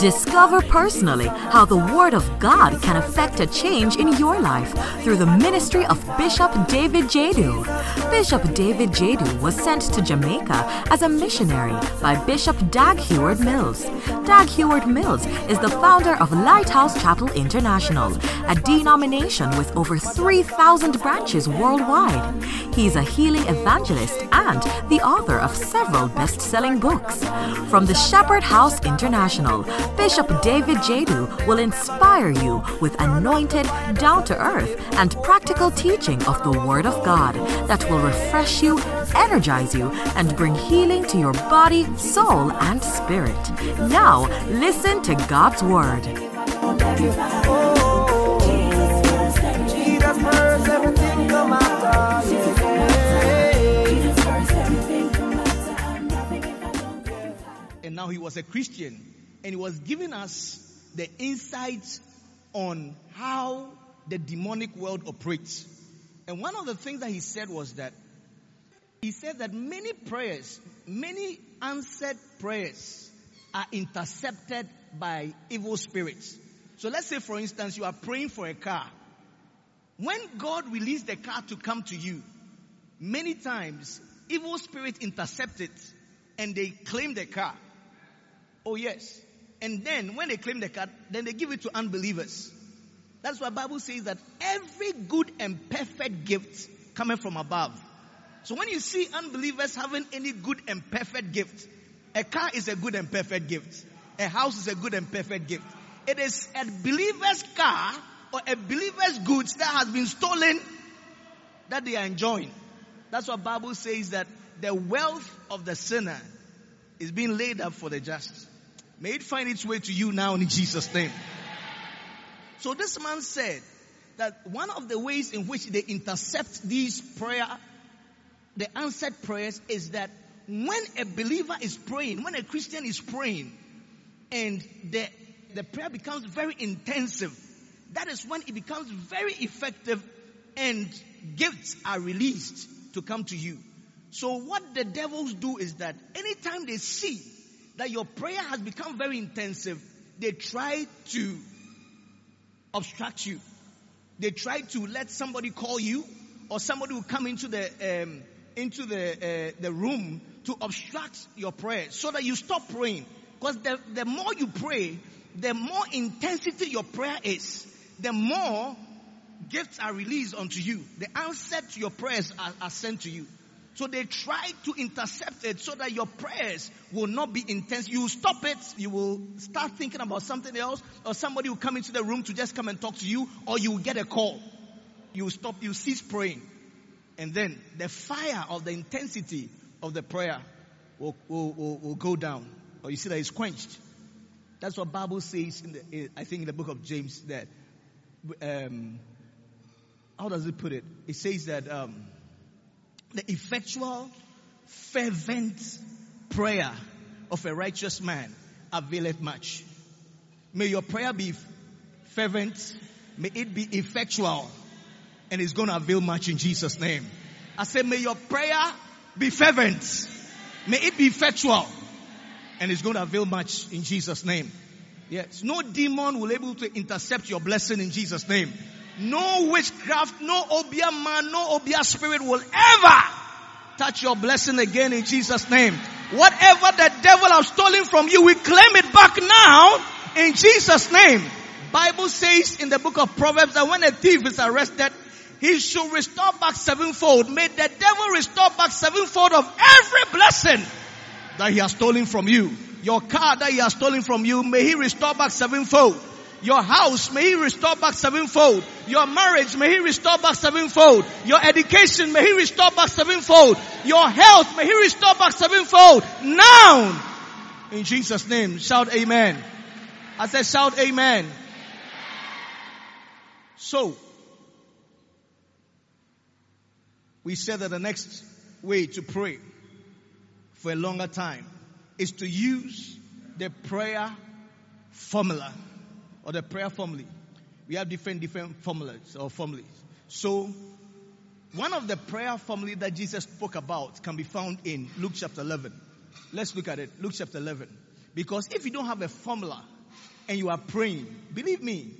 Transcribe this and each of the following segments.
Discover personally how the Word of God can affect a change in your life through the ministry of Bishop David Jadu. Bishop David Jadu was sent to Jamaica as a missionary by Bishop Dag Heward Mills. Dag Heward Mills is the founder of Lighthouse Chapel International, a denomination with over 3,000 branches worldwide. He's a healing evangelist and the author of several best selling books. From the Shepherd House International, Bishop David Jadu will inspire you with anointed, down to earth, and practical teaching of the Word of God that will refresh you, energize you, and bring healing to your body, soul, and spirit. Now, listen to God's Word. And now he was a Christian and he was giving us the insights on how the demonic world operates. And one of the things that he said was that he said that many prayers, many answered prayers are intercepted by evil spirits. So let's say for instance you are praying for a car. When God released the car to come to you, many times evil spirits intercept it and they claim the car. Oh yes. And then when they claim the car, then they give it to unbelievers. That's why Bible says that every good and perfect gift coming from above. So when you see unbelievers having any good and perfect gift, a car is a good and perfect gift. A house is a good and perfect gift. It is a believer's car or a believer's goods that has been stolen that they are enjoying. That's what Bible says that the wealth of the sinner is being laid up for the just. May it find its way to you now in Jesus' name. So this man said that one of the ways in which they intercept these prayer, the answered prayers is that when a believer is praying, when a Christian is praying, and the, the prayer becomes very intensive, that is when it becomes very effective and gifts are released to come to you. So what the devils do is that anytime they see that your prayer has become very intensive, they try to obstruct you. They try to let somebody call you or somebody will come into the um, into the uh, the room to obstruct your prayer so that you stop praying. Because the, the more you pray, the more intensity your prayer is, the more gifts are released unto you. The answer to your prayers are, are sent to you. So they try to intercept it so that your prayers will not be intense. You stop it. You will start thinking about something else or somebody will come into the room to just come and talk to you or you will get a call. You stop, you cease praying. And then the fire of the intensity of the prayer will, will, will, will go down. Or you see that it's quenched. That's what Bible says in the, I think in the book of James that, um, how does it put it? It says that, um, the effectual, fervent prayer of a righteous man availeth much. May your prayer be fervent. May it be effectual. And it's going to avail much in Jesus' name. I say, may your prayer be fervent. May it be effectual. And it's going to avail much in Jesus' name. Yes. No demon will able to intercept your blessing in Jesus' name. No witchcraft, no obeah man, no obeah spirit will ever touch your blessing again in Jesus' name. Whatever the devil has stolen from you, we claim it back now in Jesus' name. Bible says in the book of Proverbs that when a thief is arrested, he should restore back sevenfold. May the devil restore back sevenfold of every blessing that he has stolen from you. Your car that he has stolen from you, may he restore back sevenfold. Your house, may He restore back sevenfold. Your marriage, may He restore back sevenfold. Your education, may He restore back sevenfold. Your health, may He restore back sevenfold. Now, in Jesus' name, shout amen. I said shout amen. So, we said that the next way to pray for a longer time is to use the prayer formula or the prayer formula. We have different, different formulas or formulas. So, one of the prayer formulae that Jesus spoke about can be found in Luke chapter 11. Let's look at it. Luke chapter 11. Because if you don't have a formula and you are praying, believe me,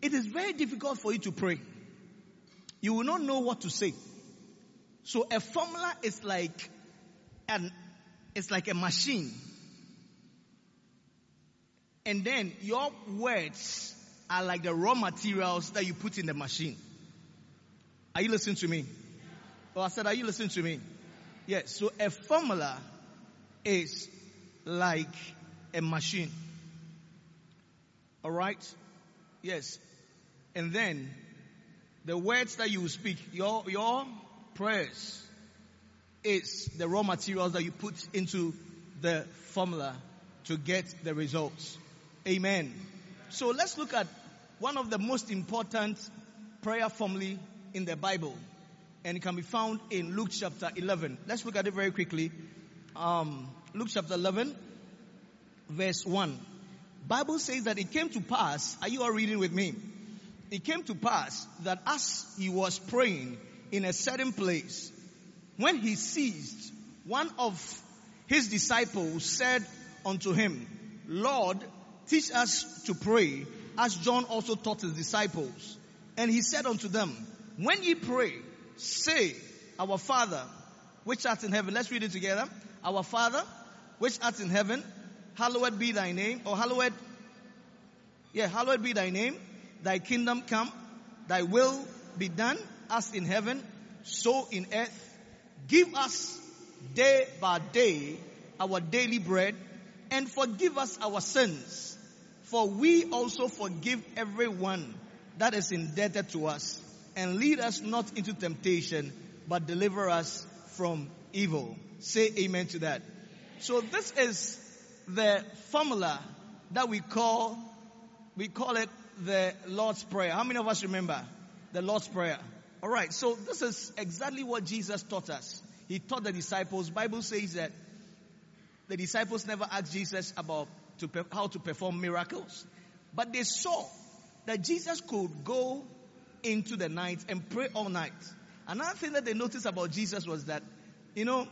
it is very difficult for you to pray. You will not know what to say. So a formula is like an, it's like a machine. And then your words are like the raw materials that you put in the machine. Are you listening to me? Oh, I said, are you listening to me? Yes. So a formula is like a machine. All right? Yes. And then the words that you speak, your, your prayers is the raw materials that you put into the formula to get the results. Amen. So let's look at one of the most important prayer formulae in the Bible. And it can be found in Luke chapter 11. Let's look at it very quickly. Um, Luke chapter 11, verse 1. Bible says that it came to pass, are you all reading with me? It came to pass that as he was praying in a certain place, when he ceased, one of his disciples said unto him, Lord, teach us to pray as John also taught his disciples. And he said unto them, when ye pray, say, our Father, which art in heaven. Let's read it together. Our Father, which art in heaven, hallowed be thy name, or hallowed, yeah, hallowed be thy name, thy kingdom come, thy will be done as in heaven, so in earth. Give us day by day our daily bread and forgive us our sins, for we also forgive everyone that is indebted to us. And lead us not into temptation, but deliver us from evil. Say amen to that. So this is the formula that we call, we call it the Lord's Prayer. How many of us remember the Lord's Prayer? Alright, so this is exactly what Jesus taught us. He taught the disciples. Bible says that the disciples never asked Jesus about to, how to perform miracles. But they saw that Jesus could go into the night and pray all night. Another thing that they noticed about Jesus was that, you know,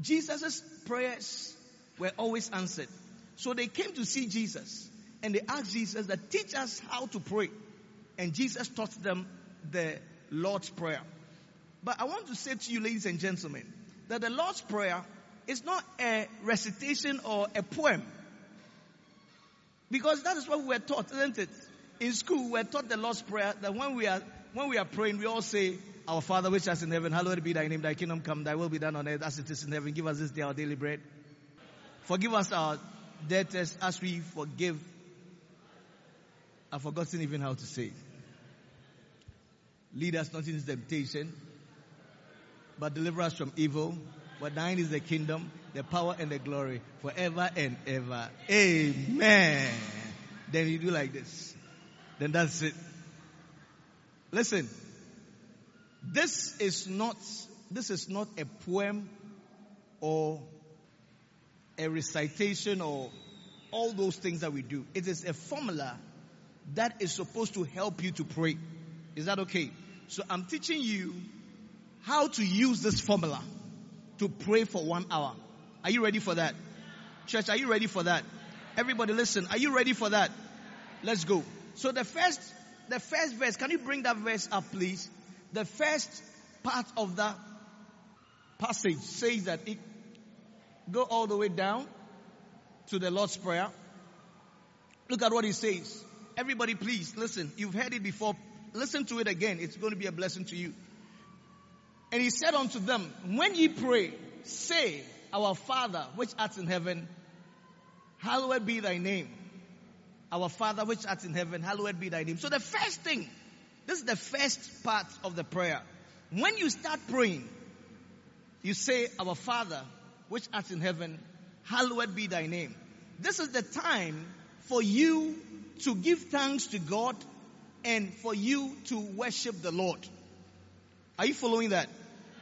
Jesus' prayers were always answered. So they came to see Jesus and they asked Jesus that teach us how to pray. And Jesus taught them the Lord's Prayer. But I want to say to you, ladies and gentlemen, that the Lord's Prayer is not a recitation or a poem. Because that is what we were taught, isn't it? In school, we were taught the Lord's Prayer that when we are when we are praying, we all say, Our Father which art in heaven, hallowed be thy name, thy kingdom come, thy will be done on earth as it is in heaven. Give us this day our daily bread. Forgive us our debtors as we forgive. I've forgotten even how to say. Lead us not into temptation, but deliver us from evil. For thine is the kingdom, the power, and the glory forever and ever. Amen. Then you do like this. Then that's it. Listen. This is not, this is not a poem or a recitation or all those things that we do. It is a formula that is supposed to help you to pray. Is that okay? So I'm teaching you how to use this formula to pray for one hour. Are you ready for that? Church, are you ready for that? Everybody listen, are you ready for that? Let's go. So the first, the first verse, can you bring that verse up please? The first part of that passage says that it go all the way down to the Lord's Prayer. Look at what he says. Everybody please listen. You've heard it before. Listen to it again. It's going to be a blessing to you. And he said unto them, When ye pray, say, Our Father, which art in heaven, hallowed be thy name. Our Father, which art in heaven, hallowed be thy name. So the first thing, this is the first part of the prayer. When you start praying, you say, Our Father, which art in heaven, hallowed be thy name. This is the time for you to give thanks to God and for you to worship the Lord. Are you following that?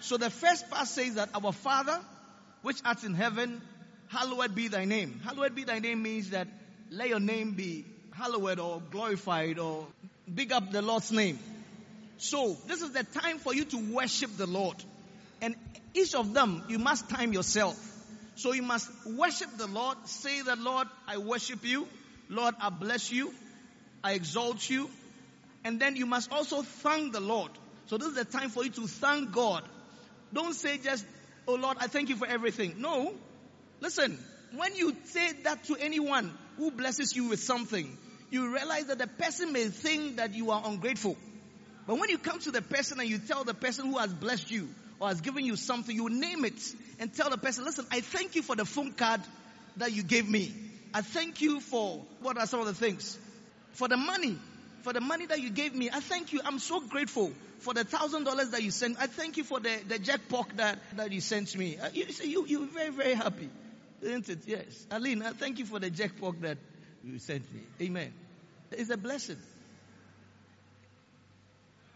So the first part says that our Father, which art in heaven, hallowed be thy name. Hallowed be thy name means that let your name be hallowed or glorified or big up the Lord's name. So this is the time for you to worship the Lord. And each of them, you must time yourself. So you must worship the Lord. Say that, Lord, I worship you. Lord, I bless you. I exalt you. And then you must also thank the Lord. So this is the time for you to thank God. Don't say just, oh Lord, I thank you for everything. No. Listen, when you say that to anyone who blesses you with something, you realize that the person may think that you are ungrateful. But when you come to the person and you tell the person who has blessed you or has given you something, you name it and tell the person, listen, I thank you for the phone card that you gave me. I thank you for, what are some of the things? For the money. For the money that you gave me. I thank you. I'm so grateful for the thousand dollars that you sent. I thank you for the, the jackpot that, that you sent me. Uh, you, you, you're very, very happy. Isn't it? Yes. Aline, I thank you for the jackpot that you sent me. Amen. It's a blessing.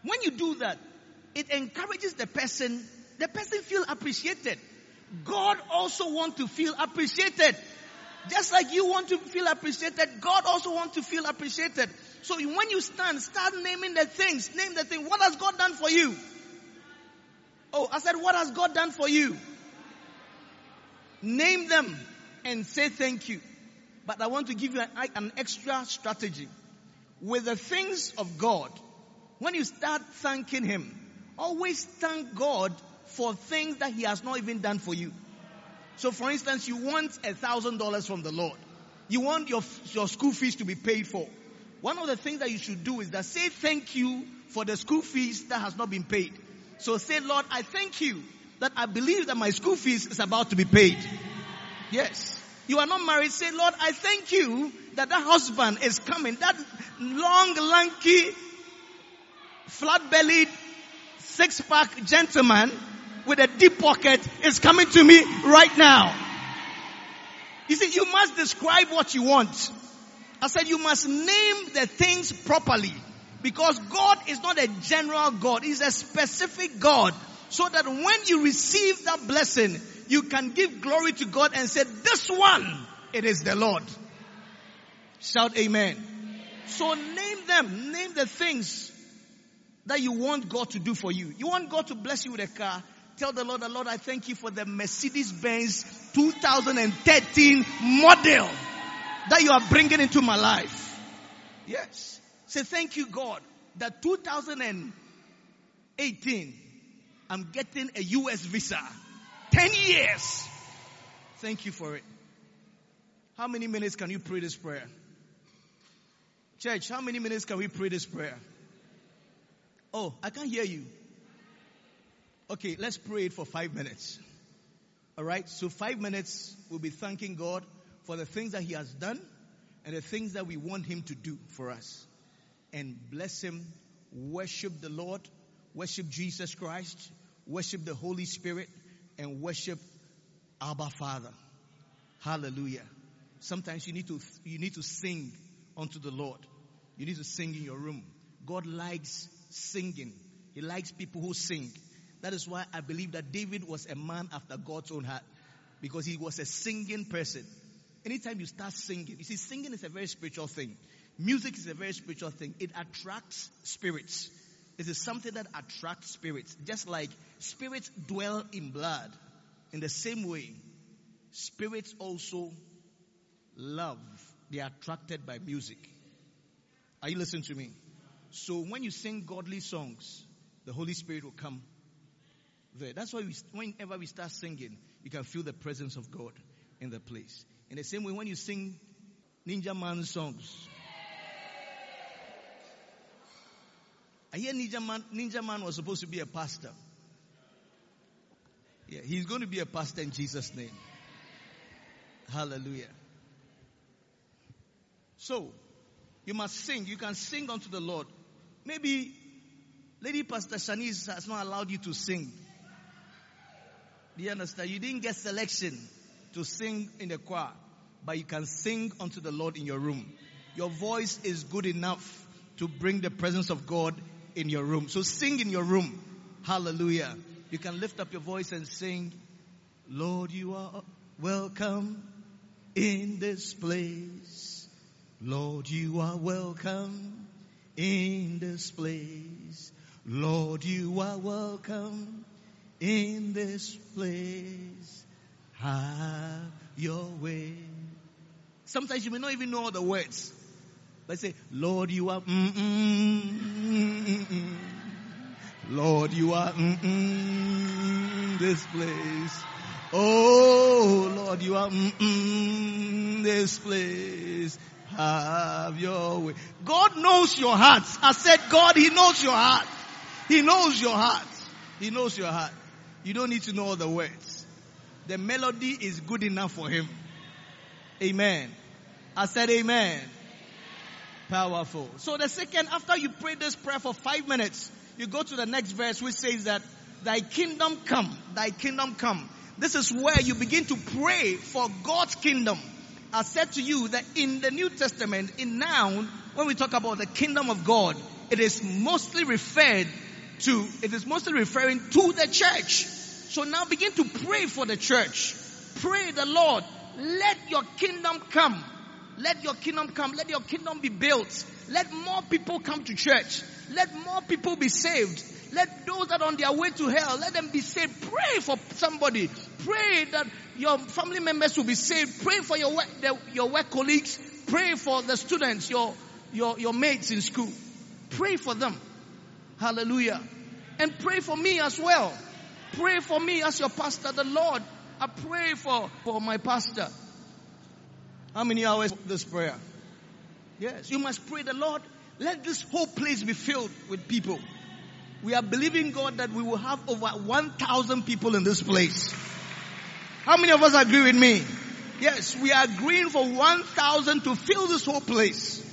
When you do that, it encourages the person, the person feel appreciated. God also want to feel appreciated. Just like you want to feel appreciated, God also want to feel appreciated. So when you stand, start naming the things. Name the thing. What has God done for you? Oh, I said, what has God done for you? Name them and say thank you. But I want to give you an, an extra strategy. With the things of God, when you start thanking Him, always thank God for things that He has not even done for you. So for instance, you want a thousand dollars from the Lord. You want your, your school fees to be paid for. One of the things that you should do is that say thank you for the school fees that has not been paid. So say, Lord, I thank you that I believe that my school fees is about to be paid. Yes. You are not married. Say, Lord, I thank you that that husband is coming. That long, lanky, flat-bellied, six-pack gentleman with a deep pocket is coming to me right now. You see, you must describe what you want. I said you must name the things properly. Because God is not a general God. He's a specific God. So that when you receive that blessing, you can give glory to God and say, this one, it is the Lord. Shout amen. So name them. Name the things that you want God to do for you. You want God to bless you with a car. Tell the Lord, the Lord, I thank you for the Mercedes Benz 2013 model that you are bringing into my life. Yes. Say thank you, God, that 2018, I'm getting a US visa. 10 years. Thank you for it. How many minutes can you pray this prayer? Church, how many minutes can we pray this prayer? Oh, I can't hear you. Okay, let's pray it for five minutes. All right, so five minutes we'll be thanking God for the things that He has done and the things that we want Him to do for us. And bless Him, worship the Lord, worship Jesus Christ, worship the Holy Spirit, and worship Abba Father. Hallelujah. Sometimes you need to, you need to sing unto the Lord. You need to sing in your room. God likes singing. He likes people who sing. That is why I believe that David was a man after God's own heart. Because he was a singing person. Anytime you start singing, you see, singing is a very spiritual thing. Music is a very spiritual thing. It attracts spirits. It is something that attracts spirits. Just like spirits dwell in blood. In the same way, spirits also love. They are attracted by music. Are you listening to me? So when you sing godly songs, the Holy Spirit will come there. That's why we, whenever we start singing, you can feel the presence of God in the place. In the same way, when you sing Ninjaman songs, I hear Ninjaman, Ninja Man was supposed to be a pastor. Yeah, he's going to be a pastor in Jesus' name. Hallelujah. So, you must sing. You can sing unto the Lord. Maybe Lady Pastor Shanice has not allowed you to sing. Do you understand? You didn't get selection to sing in the choir, but you can sing unto the Lord in your room. Your voice is good enough to bring the presence of God in your room. So sing in your room. Hallelujah. You can lift up your voice and sing, Lord, you are welcome in this place. Lord, you are welcome in this place. Lord, you are welcome in this place. Have your way. Sometimes you may not even know all the words. But say, Lord, you are, mm, mm, mm, mm. Lord, you are, mm, mm, this place. Oh, Lord, you are, mm, mm, this place. Have your way. God knows your heart. I said, God, He knows your heart. He knows your heart. He knows your heart. You don't need to know all the words. The melody is good enough for Him. Amen. I said amen. Powerful. So the second, after you pray this prayer for five minutes, you go to the next verse which says that thy kingdom come, thy kingdom come. This is where you begin to pray for God's kingdom. I said to you that in the New Testament, in noun, when we talk about the kingdom of God, it is mostly referred to, it is mostly referring to the church. So now begin to pray for the church. Pray the Lord, let your kingdom come. Let your kingdom come. Let your kingdom be built. Let more people come to church. Let more people be saved. Let those that are on their way to hell, let them be saved. Pray for somebody. Pray that your family members will be saved. Pray for your work, your work colleagues. Pray for the students, your, your, your mates in school. Pray for them. Hallelujah. And pray for me as well. Pray for me as your pastor, the Lord. I pray for, for my pastor. How many hours this prayer? Yes, you must pray the Lord. Let this whole place be filled with people. We are believing God that we will have over 1,000 people in this place. How many of us agree with me? Yes, we are agreeing for 1,000 to fill this whole place.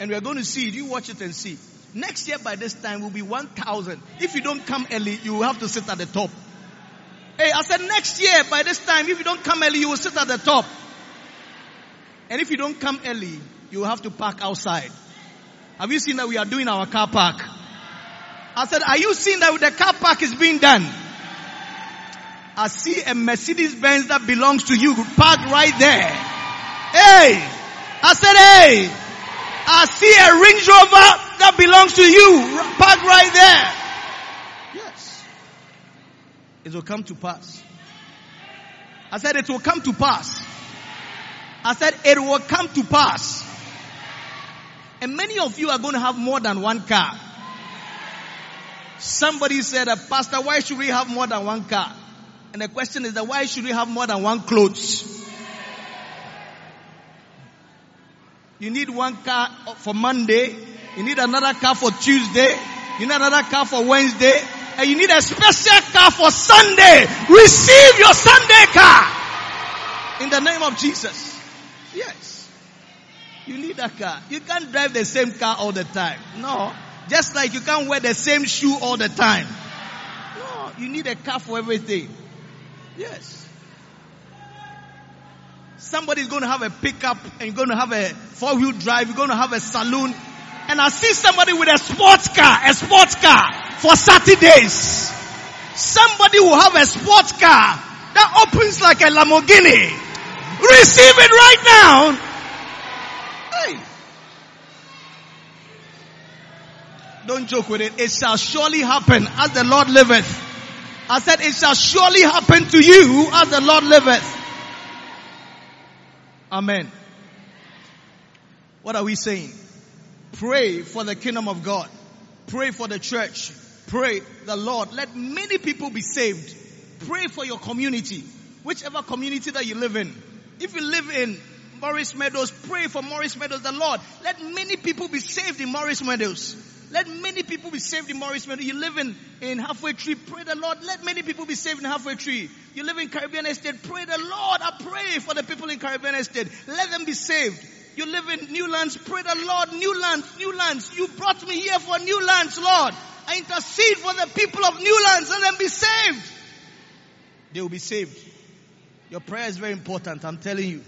And we are going to see it. You watch it and see. Next year by this time will be 1,000. If you don't come early, you will have to sit at the top. Hey, I said next year by this time, if you don't come early, you will sit at the top. And if you don't come early, you have to park outside. Have you seen that we are doing our car park? I said, are you seeing that the car park is being done? I see a Mercedes Benz that belongs to you parked right there. Hey! I said, hey! I see a Range Rover that belongs to you parked right there. Yes. It will come to pass. I said it will come to pass. I said it will come to pass. And many of you are going to have more than one car. Somebody said, uh, Pastor, why should we have more than one car? And the question is that why should we have more than one clothes? You need one car for Monday. You need another car for Tuesday. You need another car for Wednesday. And you need a special car for Sunday. Receive your Sunday car. In the name of Jesus. Yes. You need a car. You can't drive the same car all the time. No. Just like you can't wear the same shoe all the time. No. You need a car for everything. Yes. Somebody's going to have a pickup and you're going to have a four wheel drive. You're going to have a saloon. And I see somebody with a sports car, a sports car for Saturdays. Somebody will have a sports car that opens like a Lamborghini. Receive it right now. Hey. Don't joke with it. It shall surely happen as the Lord liveth. I said it shall surely happen to you as the Lord liveth. Amen. What are we saying? Pray for the kingdom of God. Pray for the church. Pray the Lord. Let many people be saved. Pray for your community. Whichever community that you live in. If you live in Morris Meadows, pray for Morris Meadows, the Lord. Let many people be saved in Morris Meadows. Let many people be saved in Morris Meadows. You live in, in Halfway Tree, pray the Lord. Let many people be saved in Halfway Tree. You live in Caribbean Estate, pray the Lord. I pray for the people in Caribbean Estate. Let them be saved. You live in Newlands, pray the Lord. Newlands, New Lands. You brought me here for Newlands, Lord. I intercede for the people of Newlands. Let them be saved. They will be saved. Your prayer is very important, I'm telling you.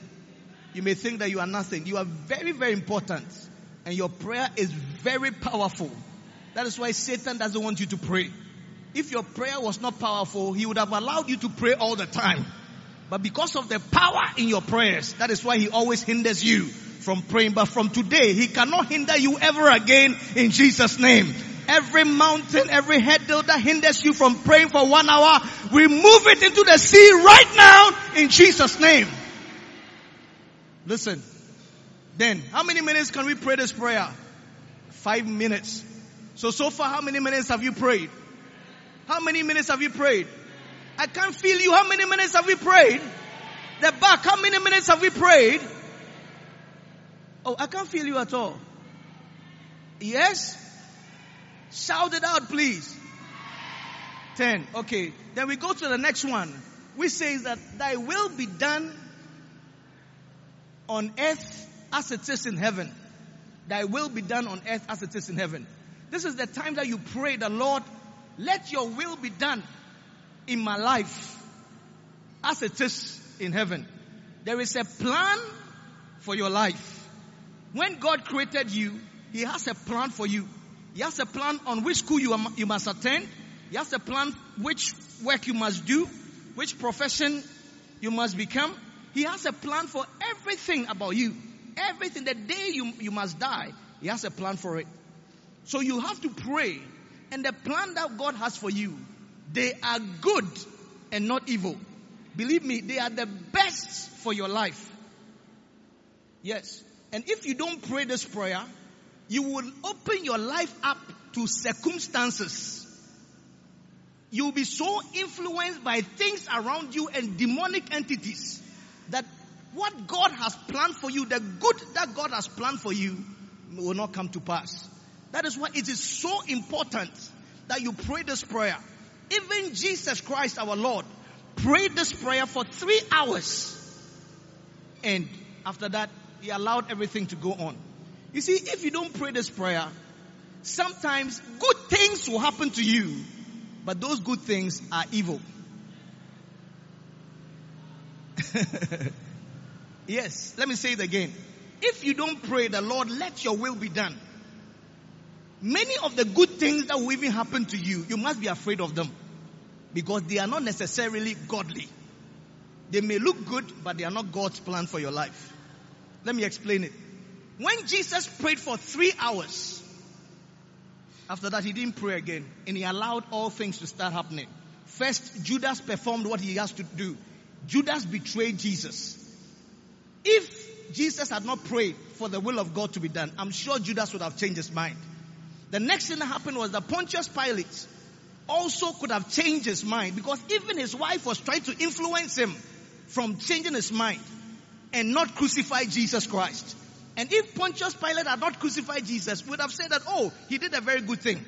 You may think that you are nothing. You are very, very important. And your prayer is very powerful. That is why Satan doesn't want you to pray. If your prayer was not powerful, he would have allowed you to pray all the time. But because of the power in your prayers, that is why he always hinders you from praying. But from today, he cannot hinder you ever again in Jesus' name. Every mountain, every hurdle that hinders you from praying for one hour, we move it into the sea right now in Jesus' name. Listen. Then, how many minutes can we pray this prayer? Five minutes. So, so far, how many minutes have you prayed? How many minutes have you prayed? I can't feel you. How many minutes have we prayed? The back, how many minutes have we prayed? Oh, I can't feel you at all. Yes? Shout it out, please. Ten. Okay. Then we go to the next one, which says that thy will be done on earth as it is in heaven. Thy will be done on earth as it is in heaven. This is the time that you pray the Lord, let your will be done in my life as it is in heaven. There is a plan for your life. When God created you, He has a plan for you. He has a plan on which school you, um, you must attend. He has a plan which work you must do, which profession you must become. He has a plan for everything about you. Everything. The day you, you must die, He has a plan for it. So you have to pray. And the plan that God has for you, they are good and not evil. Believe me, they are the best for your life. Yes. And if you don't pray this prayer, you will open your life up to circumstances. You'll be so influenced by things around you and demonic entities that what God has planned for you, the good that God has planned for you, will not come to pass. That is why it is so important that you pray this prayer. Even Jesus Christ our Lord prayed this prayer for three hours. And after that, he allowed everything to go on. You see, if you don't pray this prayer, sometimes good things will happen to you, but those good things are evil. yes, let me say it again. If you don't pray the Lord, let your will be done. Many of the good things that will even happen to you, you must be afraid of them because they are not necessarily godly. They may look good, but they are not God's plan for your life. Let me explain it. When Jesus prayed for three hours, after that he didn't pray again and he allowed all things to start happening. First, Judas performed what he has to do. Judas betrayed Jesus. If Jesus had not prayed for the will of God to be done, I'm sure Judas would have changed his mind. The next thing that happened was that Pontius Pilate also could have changed his mind because even his wife was trying to influence him from changing his mind and not crucify Jesus Christ. And if Pontius Pilate had not crucified Jesus, we would have said that, oh, he did a very good thing.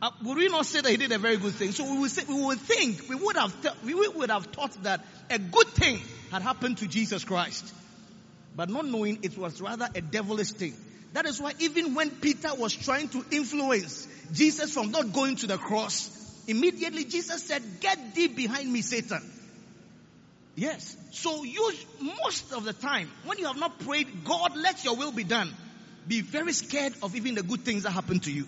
Uh, would we not say that he did a very good thing? So we would, say, we would think, we would have, th- we would have thought that a good thing had happened to Jesus Christ. But not knowing it was rather a devilish thing. That is why even when Peter was trying to influence Jesus from not going to the cross, immediately Jesus said, get thee behind me, Satan. Yes. So you, most of the time, when you have not prayed, God, let your will be done. Be very scared of even the good things that happen to you.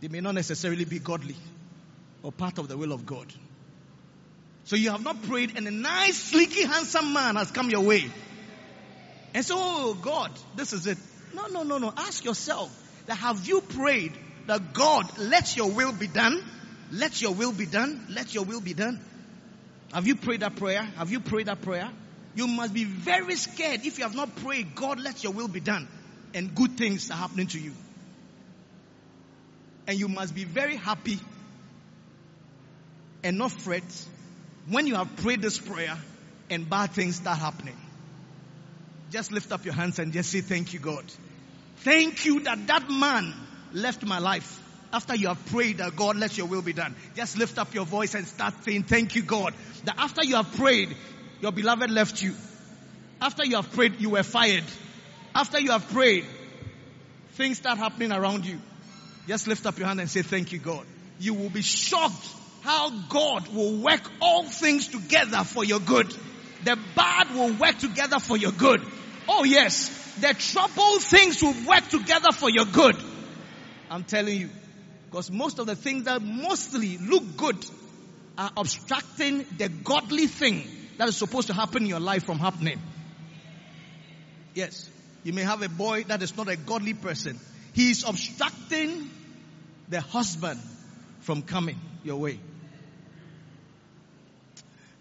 They may not necessarily be godly or part of the will of God. So you have not prayed and a nice, sleeky, handsome man has come your way. And so, oh God, this is it. No, no, no, no. Ask yourself that have you prayed that God, let your will be done? Let your will be done. Let your will be done. Have you prayed that prayer? Have you prayed that prayer? You must be very scared if you have not prayed, God, let your will be done. And good things are happening to you. And you must be very happy and not fret when you have prayed this prayer and bad things start happening. Just lift up your hands and just say, Thank you, God. Thank you that that man left my life. After you have prayed that God let your will be done, just lift up your voice and start saying, Thank you, God. That after you have prayed, your beloved left you. After you have prayed, you were fired. After you have prayed, things start happening around you. Just lift up your hand and say, Thank you, God. You will be shocked how God will work all things together for your good. The bad will work together for your good. Oh yes, the troubled things will work together for your good. I'm telling you. Because most of the things that mostly look good are obstructing the godly thing that is supposed to happen in your life from happening. Yes. You may have a boy that is not a godly person. He is obstructing the husband from coming your way.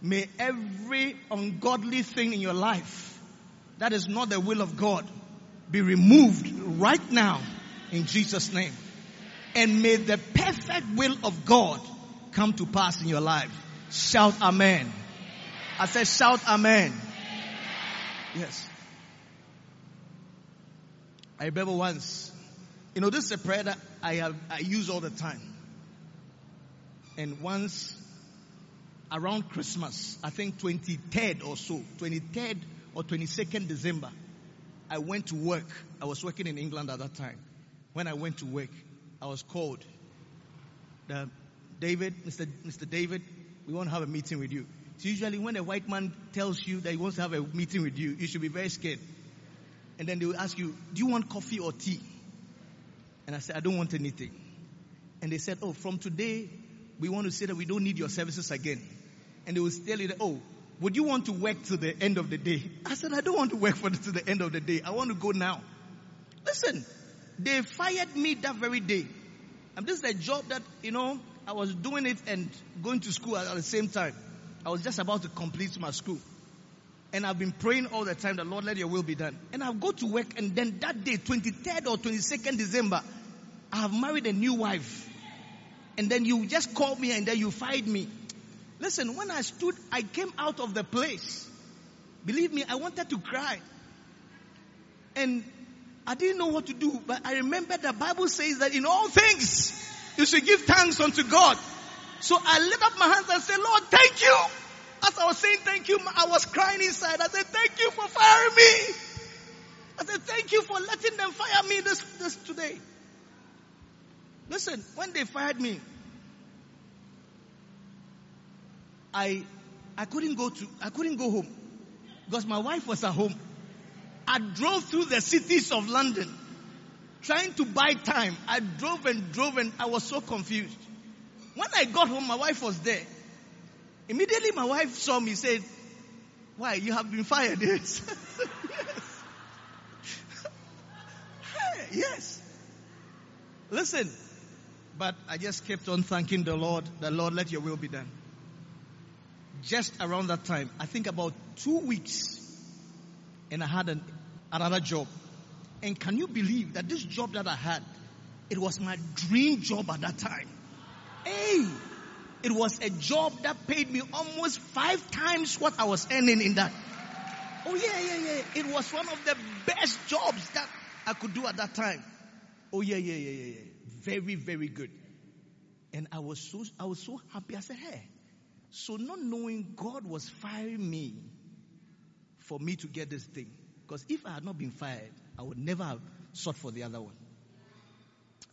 May every ungodly thing in your life that is not the will of God be removed right now in Jesus' name. And may the perfect will of God come to pass in your life. Shout amen. I said shout amen. Yes. I remember once, you know, this is a prayer that I have, I use all the time. And once around Christmas, I think 23rd or so, 23rd or 22nd December, I went to work. I was working in England at that time. When I went to work, I was called. The David, Mr. Mr. David, we want to have a meeting with you. So usually when a white man tells you that he wants to have a meeting with you, you should be very scared. And then they will ask you, do you want coffee or tea? And I said, I don't want anything. And they said, oh, from today, we want to say that we don't need your services again. And they will tell you that, oh, would you want to work to the end of the day? I said, I don't want to work for the, to the end of the day. I want to go now. Listen, they fired me that very day. And this is a job that, you know, I was doing it and going to school at, at the same time. I was just about to complete my school. And I've been praying all the time that Lord, let your will be done. And I'll go to work and then that day, 23rd or 22nd December, I have married a new wife. And then you just called me and then you fired me. Listen, when I stood, I came out of the place. Believe me, I wanted to cry. And I didn't know what to do, but I remember the Bible says that in all things, you should give thanks unto God. So I lift up my hands and say, Lord, thank you. As I was saying thank you, I was crying inside. I said, thank you for firing me. I said, thank you for letting them fire me this, this today. Listen, when they fired me, I, I couldn't go to, I couldn't go home because my wife was at home. I drove through the cities of London trying to buy time. I drove and drove and I was so confused. When I got home, my wife was there. Immediately my wife saw me said, why, you have been fired? Yes. yes. yes. Listen, but I just kept on thanking the Lord, the Lord, let your will be done. Just around that time, I think about two weeks, and I had an, another job. And can you believe that this job that I had, it was my dream job at that time. Hey, it was a job that paid me almost five times what I was earning in that. Oh yeah, yeah, yeah. It was one of the best jobs that I could do at that time. Oh yeah, yeah, yeah, yeah, yeah. Very, very good. And I was so, I was so happy. I said, hey. So not knowing God was firing me for me to get this thing. Because if I had not been fired, I would never have sought for the other one.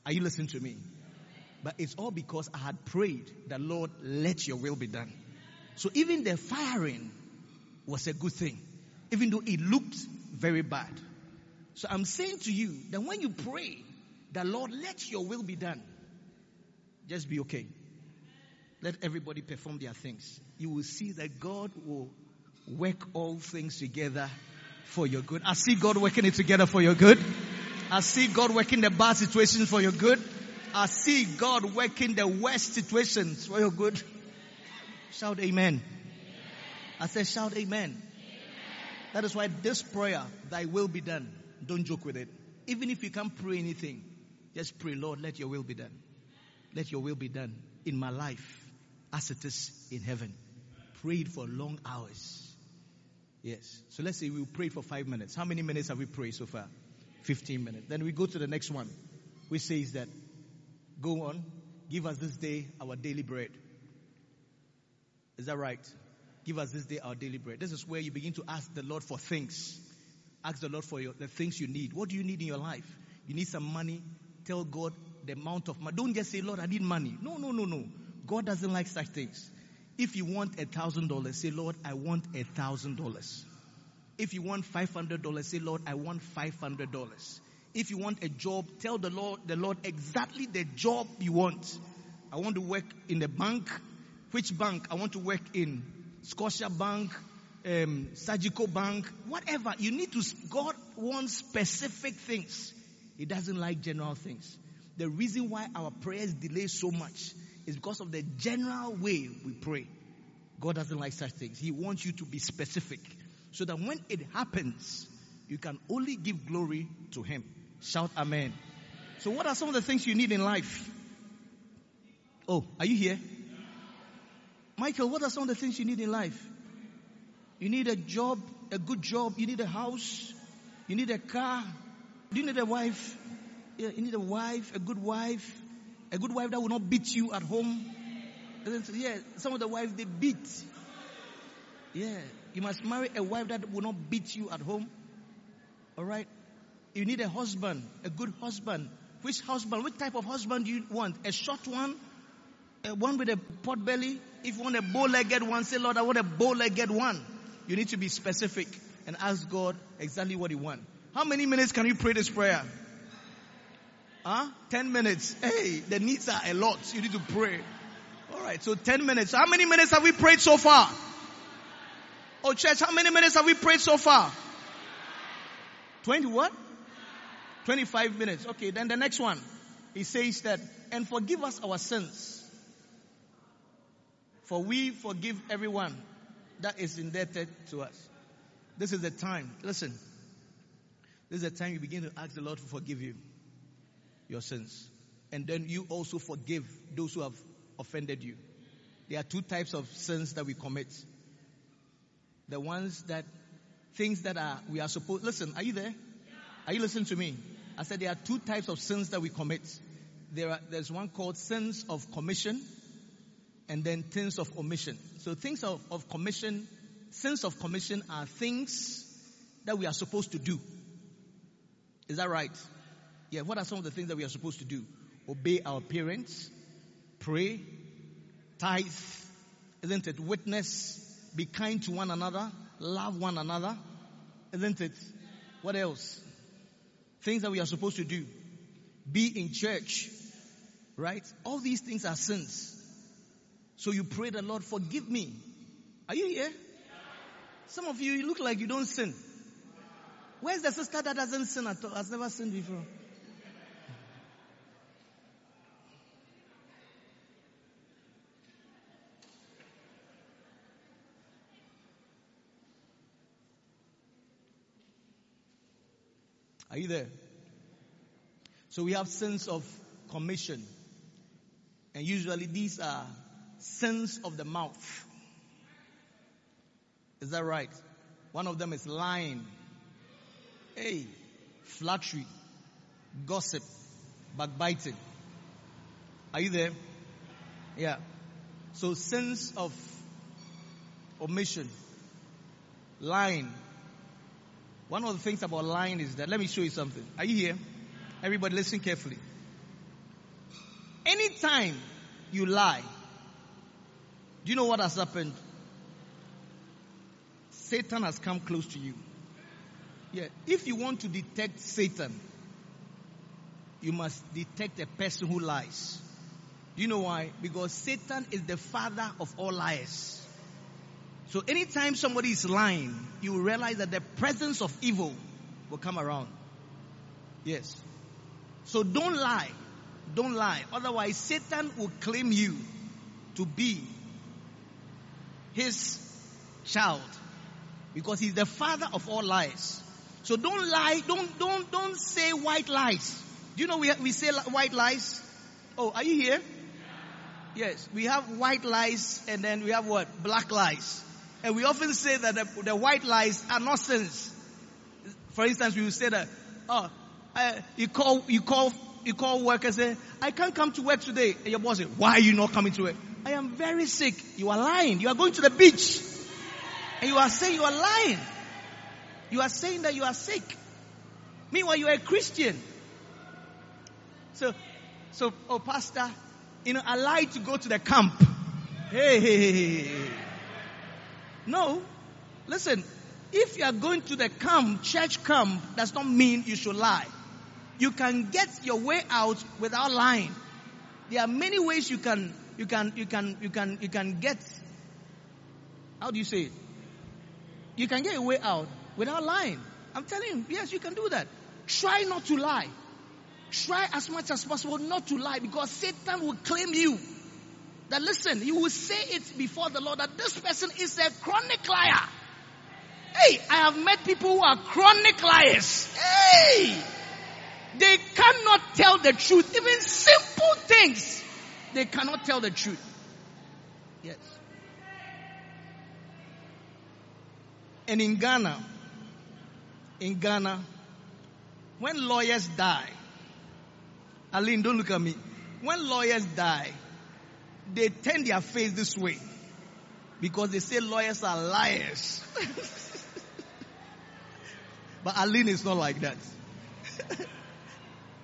Are you listening to me? But it's all because I had prayed that Lord, let your will be done. So even the firing was a good thing, even though it looked very bad. So I'm saying to you that when you pray that Lord, let your will be done, just be okay. Let everybody perform their things. You will see that God will work all things together for your good. I see God working it together for your good. I see God working the bad situations for your good. I see God working the worst situations for your good. Shout amen. I said shout amen. That is why this prayer, thy will be done. Don't joke with it. Even if you can't pray anything, just pray, Lord, let your will be done. Let your will be done in my life as it is in heaven. Prayed for long hours. Yes. So let's say we prayed for five minutes. How many minutes have we prayed so far? 15 minutes. Then we go to the next one, which says that, go on, give us this day our daily bread. Is that right? Give us this day our daily bread. This is where you begin to ask the Lord for things. Ask the Lord for your, the things you need. What do you need in your life? You need some money. Tell God the amount of money. Don't just say, Lord, I need money. No, no, no, no. God doesn't like such things. If you want a thousand dollars, say, Lord, I want a thousand dollars. If you want five hundred dollars, say, Lord, I want five hundred dollars. If you want a job, tell the Lord, the Lord exactly the job you want. I want to work in the bank. Which bank? I want to work in Scotiabank, um, Bank, whatever. You need to, God wants specific things. He doesn't like general things. The reason why our prayers delay so much is because of the general way we pray. God doesn't like such things. He wants you to be specific so that when it happens, you can only give glory to Him. Shout Amen. So, what are some of the things you need in life? Oh, are you here? Michael, what are some of the things you need in life? You need a job, a good job. You need a house. You need a car. Do you need a wife? Yeah, you need a wife, a good wife, a good wife that will not beat you at home. Yeah, some of the wives they beat. Yeah, you must marry a wife that will not beat you at home. All right. You need a husband, a good husband. Which husband? Which type of husband do you want? A short one, a one with a pot belly. If you want a bow-legged one, say, Lord, I want a bow-legged one. You need to be specific and ask God exactly what you want. How many minutes can you pray this prayer? Huh? 10 minutes. Hey, the needs are a lot. You need to pray. Alright, so 10 minutes. How many minutes have we prayed so far? Oh church, how many minutes have we prayed so far? 20 what? 25 minutes. Okay, then the next one. He says that, and forgive us our sins. For we forgive everyone that is indebted to us. This is the time. Listen. This is the time you begin to ask the Lord to forgive you your sins. And then you also forgive those who have offended you. There are two types of sins that we commit. The ones that, things that are, we are supposed, listen, are you there? Are you listening to me? I said there are two types of sins that we commit. There are, there's one called sins of commission and then sins of omission. So things of, of commission, sins of commission are things that we are supposed to do. Is that right? Yeah, what are some of the things that we are supposed to do? Obey our parents, pray, tithe, isn't it? Witness, be kind to one another, love one another, isn't it? What else? Things that we are supposed to do. Be in church, right? All these things are sins. So you pray the Lord, forgive me. Are you here? Some of you, you look like you don't sin. Where's the sister that doesn't sin at all? Has never sinned before? Are you there? So we have sins of commission. And usually these are sins of the mouth. Is that right? One of them is lying. Hey, flattery, gossip, backbiting. Are you there? Yeah. So sins of omission, lying, one of the things about lying is that, let me show you something. Are you here? Everybody listen carefully. Anytime you lie, do you know what has happened? Satan has come close to you. Yeah. If you want to detect Satan, you must detect a person who lies. Do you know why? Because Satan is the father of all liars. So anytime somebody is lying, you will realize that the presence of evil will come around. Yes. So don't lie. Don't lie. Otherwise, Satan will claim you to be his child because he's the father of all lies. So don't lie. Don't don't don't say white lies. Do you know we we say white lies? Oh, are you here? Yes, we have white lies and then we have what? Black lies. And we often say that the, the white lies are nonsense. For instance, we will say that, oh, you call, you call, you call work and say, I can't come to work today. And your boss says, why are you not coming to work? I am very sick. You are lying. You are going to the beach. And you are saying you are lying. You are saying that you are sick. Meanwhile, you are a Christian. So, so, oh, pastor, you know, I lied to go to the camp. Hey, hey, hey, hey. No. Listen, if you are going to the camp, church camp, does not mean you should lie. You can get your way out without lying. There are many ways you can, you can, you can, you can, you can get, how do you say it? You can get your way out without lying. I'm telling you, yes, you can do that. Try not to lie. Try as much as possible not to lie because Satan will claim you. That listen, you will say it before the Lord that this person is a chronic liar. Hey, I have met people who are chronic liars. Hey! They cannot tell the truth. Even simple things, they cannot tell the truth. Yes. And in Ghana, in Ghana, when lawyers die, Aline, don't look at me. When lawyers die, they turn their face this way because they say lawyers are liars. but Aline is not like that.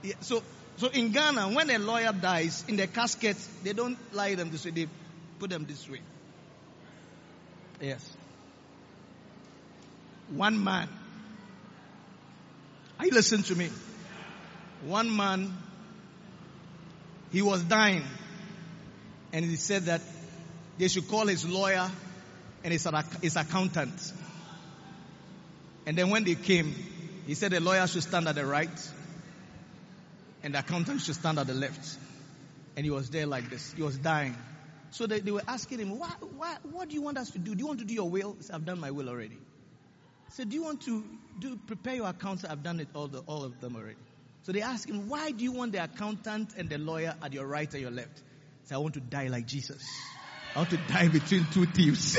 yeah, so, so in Ghana, when a lawyer dies in the casket, they don't lie them this way; they put them this way. Yes. One man. Are you listening to me? One man, he was dying and he said that they should call his lawyer and his, his accountant. And then when they came, he said the lawyer should stand at the right and the accountant should stand at the left. And he was there like this. He was dying. So they, they were asking him, why, why, what do you want us to do? Do you want to do your will? He said, I've done my will already. He said, do you want to do, prepare your accounts? I've done it all, the, all of them already. So they asked him, why do you want the accountant and the lawyer at your right and your left? Say, I want to die like Jesus. I want to die between two thieves.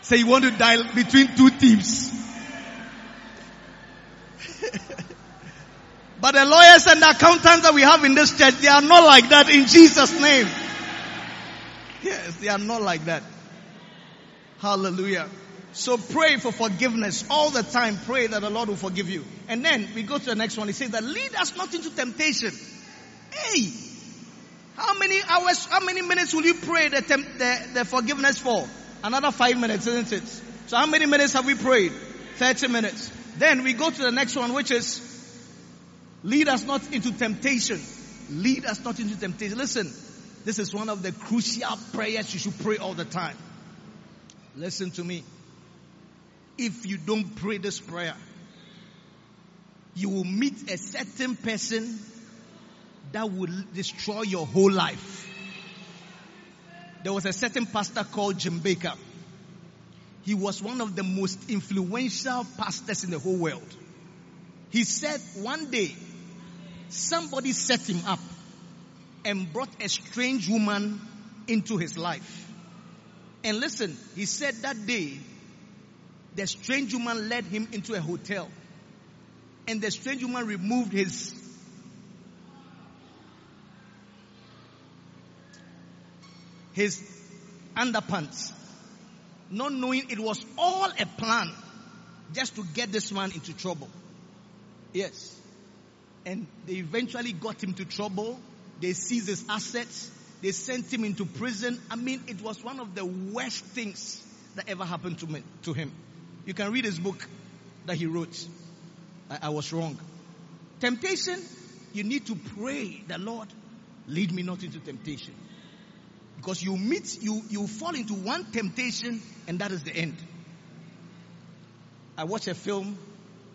Say, you want to die between two thieves. but the lawyers and the accountants that we have in this church, they are not like that in Jesus' name. Yes, they are not like that. Hallelujah. So pray for forgiveness all the time. Pray that the Lord will forgive you. And then we go to the next one. He says that lead us not into temptation. Hey, how many hours, how many minutes will you pray the, temp, the, the forgiveness for? Another five minutes, isn't it? So how many minutes have we prayed? 30 minutes. Then we go to the next one, which is lead us not into temptation. Lead us not into temptation. Listen, this is one of the crucial prayers you should pray all the time. Listen to me if you don't pray this prayer, you will meet a certain person that will destroy your whole life. There was a certain pastor called Jim Bakker. He was one of the most influential pastors in the whole world. He said one day, somebody set him up and brought a strange woman into his life. And listen, he said that day the strange woman led him into a hotel. And the strange woman removed his his underpants, not knowing it was all a plan just to get this man into trouble. Yes. And they eventually got him to trouble. They seized his assets. They sent him into prison. I mean, it was one of the worst things that ever happened to me, to him. You can read his book that he wrote. I, I was wrong. Temptation, you need to pray the Lord, lead me not into temptation. Because you meet, you, you fall into one temptation and that is the end. I watched a film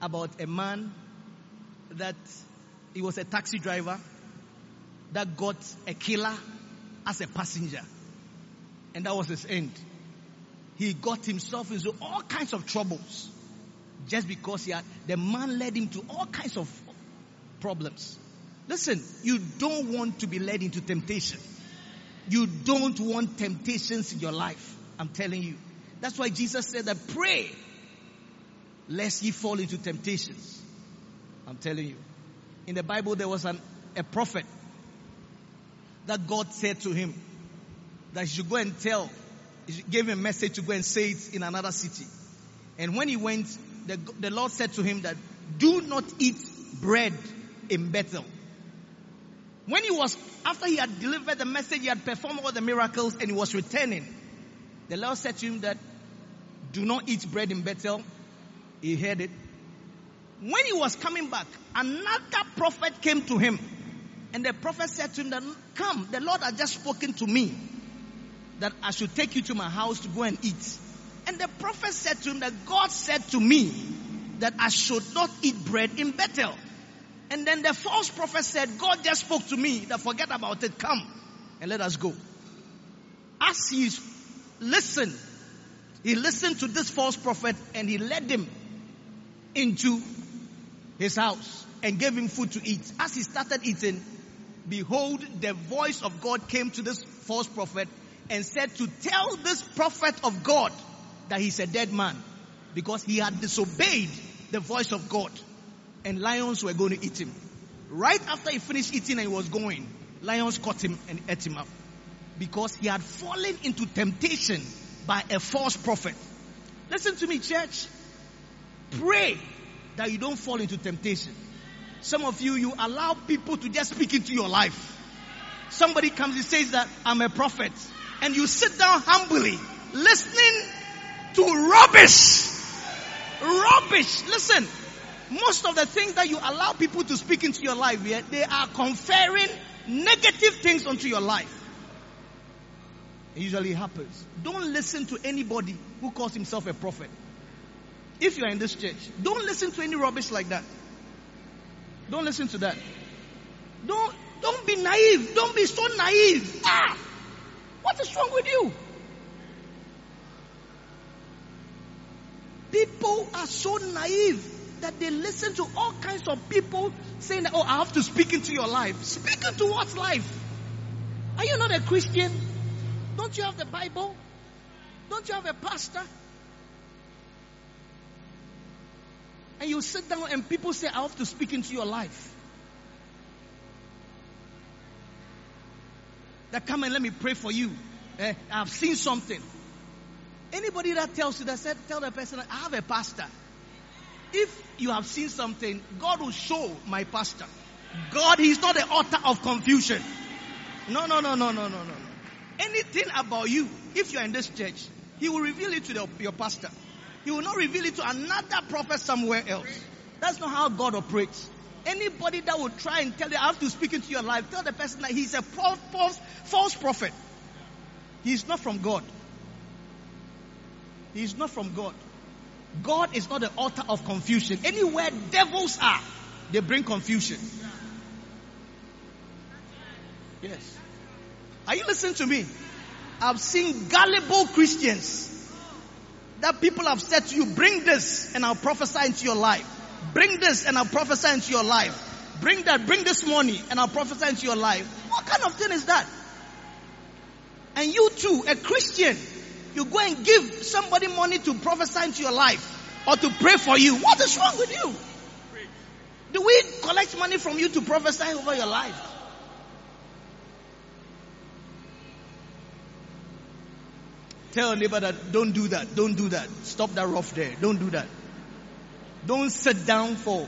about a man that he was a taxi driver that got a killer as a passenger. And that was his end he got himself into all kinds of troubles just because he had, the man led him to all kinds of problems. Listen, you don't want to be led into temptation. You don't want temptations in your life. I'm telling you. That's why Jesus said that pray lest ye fall into temptations. I'm telling you. In the Bible, there was an, a prophet that God said to him that he should go and tell gave him a message to go and say it in another city. And when he went, the, the Lord said to him that, do not eat bread in Bethel. When he was, after he had delivered the message, he had performed all the miracles and he was returning, the Lord said to him that, do not eat bread in Bethel. He heard it. When he was coming back, another prophet came to him. And the prophet said to him that, come, the Lord has just spoken to me that I should take you to my house to go and eat. And the prophet said to him that God said to me that I should not eat bread in Bethel. And then the false prophet said, God just spoke to me that forget about it, come and let us go. As he listened, he listened to this false prophet and he led him into his house and gave him food to eat. As he started eating, behold, the voice of God came to this false prophet and said to tell this prophet of God that he's a dead man because he had disobeyed the voice of God and lions were going to eat him. Right after he finished eating and he was going, lions caught him and ate him up because he had fallen into temptation by a false prophet. Listen to me, church. Pray that you don't fall into temptation. Some of you, you allow people to just speak into your life. Somebody comes and says that I'm a prophet and you sit down humbly listening to rubbish. Rubbish. Listen, most of the things that you allow people to speak into your life, they are conferring negative things onto your life. It usually happens. Don't listen to anybody who calls himself a prophet. If you are in this church, don't listen to any rubbish like that. Don't listen to that. Don't don't be naive. Don't be so naive. Ah, what is wrong with you? People are so naive that they listen to all kinds of people saying that, oh, I have to speak into your life. Speak into what life? Are you not a Christian? Don't you have the Bible? Don't you have a pastor? And you sit down and people say, I have to speak into your life. That come and let me pray for you. Eh, I've seen something. Anybody that tells you that said, tell the person, I have a pastor. If you have seen something, God will show my pastor. God, He's not the author of confusion. No, no, no, no, no, no, no. Anything about you, if you're in this church, He will reveal it to the, your pastor. He will not reveal it to another prophet somewhere else. That's not how God operates. Anybody that will try and tell you, I have to speak into your life, tell the person that he's a false, false prophet. He's not from God. He's not from God. God is not the author of confusion. Anywhere devils are, they bring confusion. Yes. Are you listening to me? I've seen gullible Christians that people have said to you, bring this and I'll prophesy into your life. Bring this and I'll prophesy into your life. Bring that, bring this money and I'll prophesy into your life. What kind of thing is that? And you too, a Christian, you go and give somebody money to prophesy into your life or to pray for you. What is wrong with you? Do we collect money from you to prophesy over your life? Tell a neighbor that don't do that, don't do that. Stop that rough there. Don't do that. Don't sit down for